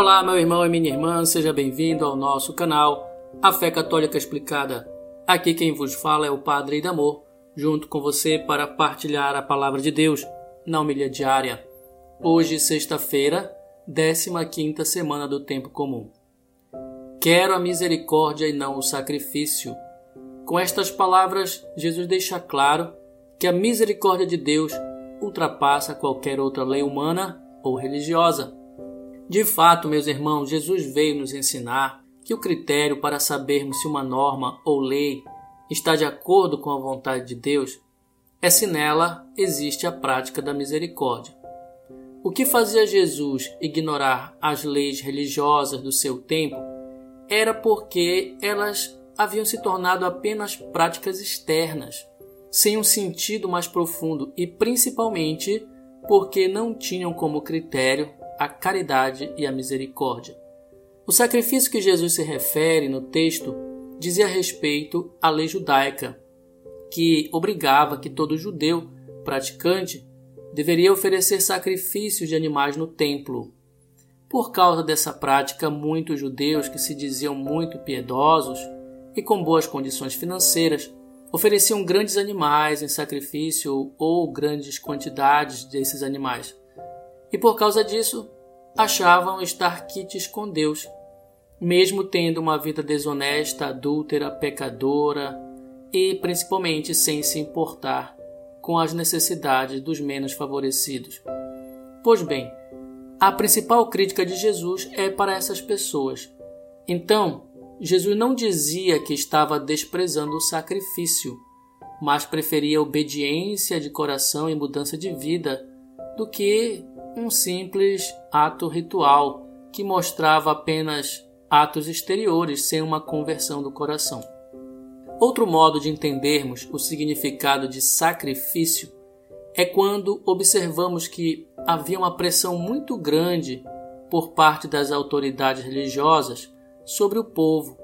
Olá, meu irmão e minha irmã, seja bem-vindo ao nosso canal A Fé Católica Explicada. Aqui quem vos fala é o Padre Idamor, junto com você para partilhar a palavra de Deus na humilha diária. Hoje, sexta-feira, 15 semana do tempo comum. Quero a misericórdia e não o sacrifício. Com estas palavras, Jesus deixa claro que a misericórdia de Deus ultrapassa qualquer outra lei humana ou religiosa. De fato, meus irmãos, Jesus veio nos ensinar que o critério para sabermos se uma norma ou lei está de acordo com a vontade de Deus é se nela existe a prática da misericórdia. O que fazia Jesus ignorar as leis religiosas do seu tempo era porque elas haviam se tornado apenas práticas externas, sem um sentido mais profundo e principalmente porque não tinham como critério a caridade e a misericórdia. O sacrifício que Jesus se refere no texto dizia respeito à lei judaica, que obrigava que todo judeu praticante deveria oferecer sacrifícios de animais no templo. Por causa dessa prática, muitos judeus que se diziam muito piedosos e com boas condições financeiras ofereciam grandes animais em sacrifício ou grandes quantidades desses animais e por causa disso achavam estar quites com Deus, mesmo tendo uma vida desonesta, adúltera, pecadora e principalmente sem se importar com as necessidades dos menos favorecidos. Pois bem, a principal crítica de Jesus é para essas pessoas. Então, Jesus não dizia que estava desprezando o sacrifício, mas preferia obediência de coração e mudança de vida do que um simples ato ritual que mostrava apenas atos exteriores sem uma conversão do coração. Outro modo de entendermos o significado de sacrifício é quando observamos que havia uma pressão muito grande por parte das autoridades religiosas sobre o povo,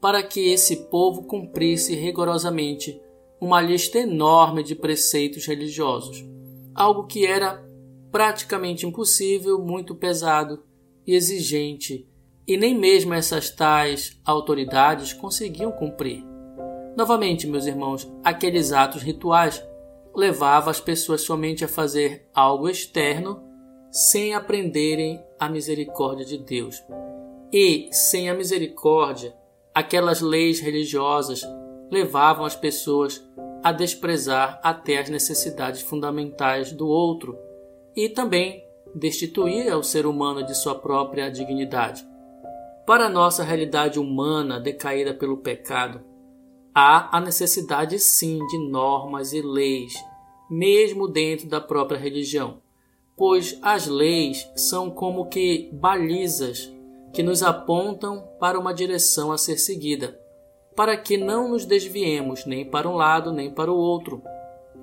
para que esse povo cumprisse rigorosamente uma lista enorme de preceitos religiosos, algo que era praticamente impossível, muito pesado e exigente, e nem mesmo essas tais autoridades conseguiam cumprir. Novamente, meus irmãos, aqueles atos rituais levavam as pessoas somente a fazer algo externo sem aprenderem a misericórdia de Deus. E, sem a misericórdia, aquelas leis religiosas levavam as pessoas a desprezar até as necessidades fundamentais do outro e também destituir ao ser humano de sua própria dignidade. Para a nossa realidade humana decaída pelo pecado, há a necessidade sim de normas e leis, mesmo dentro da própria religião, pois as leis são como que balizas que nos apontam para uma direção a ser seguida, para que não nos desviemos nem para um lado nem para o outro.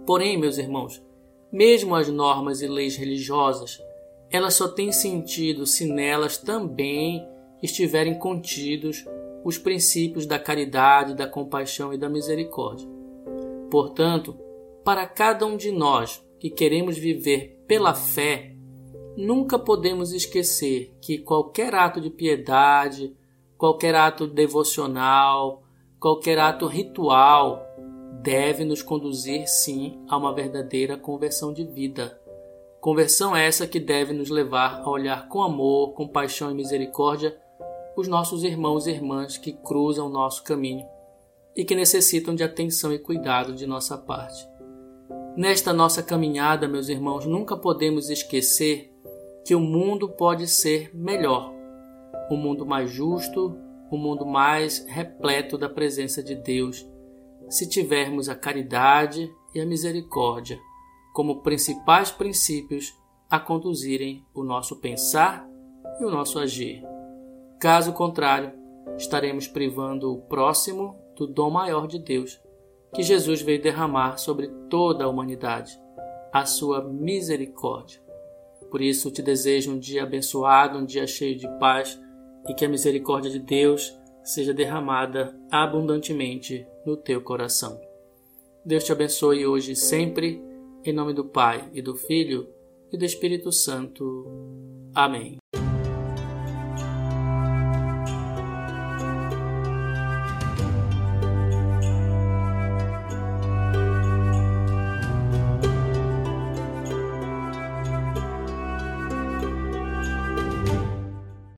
Porém, meus irmãos, mesmo as normas e leis religiosas, elas só têm sentido se nelas também estiverem contidos os princípios da caridade, da compaixão e da misericórdia. Portanto, para cada um de nós que queremos viver pela fé, nunca podemos esquecer que qualquer ato de piedade, qualquer ato devocional, qualquer ato ritual deve nos conduzir sim a uma verdadeira conversão de vida. Conversão essa que deve nos levar a olhar com amor, compaixão e misericórdia os nossos irmãos e irmãs que cruzam nosso caminho e que necessitam de atenção e cuidado de nossa parte. Nesta nossa caminhada, meus irmãos, nunca podemos esquecer que o mundo pode ser melhor, um mundo mais justo, um mundo mais repleto da presença de Deus se tivermos a caridade e a misericórdia como principais princípios a conduzirem o nosso pensar e o nosso agir. Caso contrário, estaremos privando o próximo do dom maior de Deus, que Jesus veio derramar sobre toda a humanidade, a sua misericórdia. Por isso te desejo um dia abençoado, um dia cheio de paz e que a misericórdia de Deus seja derramada abundantemente no teu coração. Deus te abençoe hoje e sempre, em nome do Pai e do Filho e do Espírito Santo. Amém.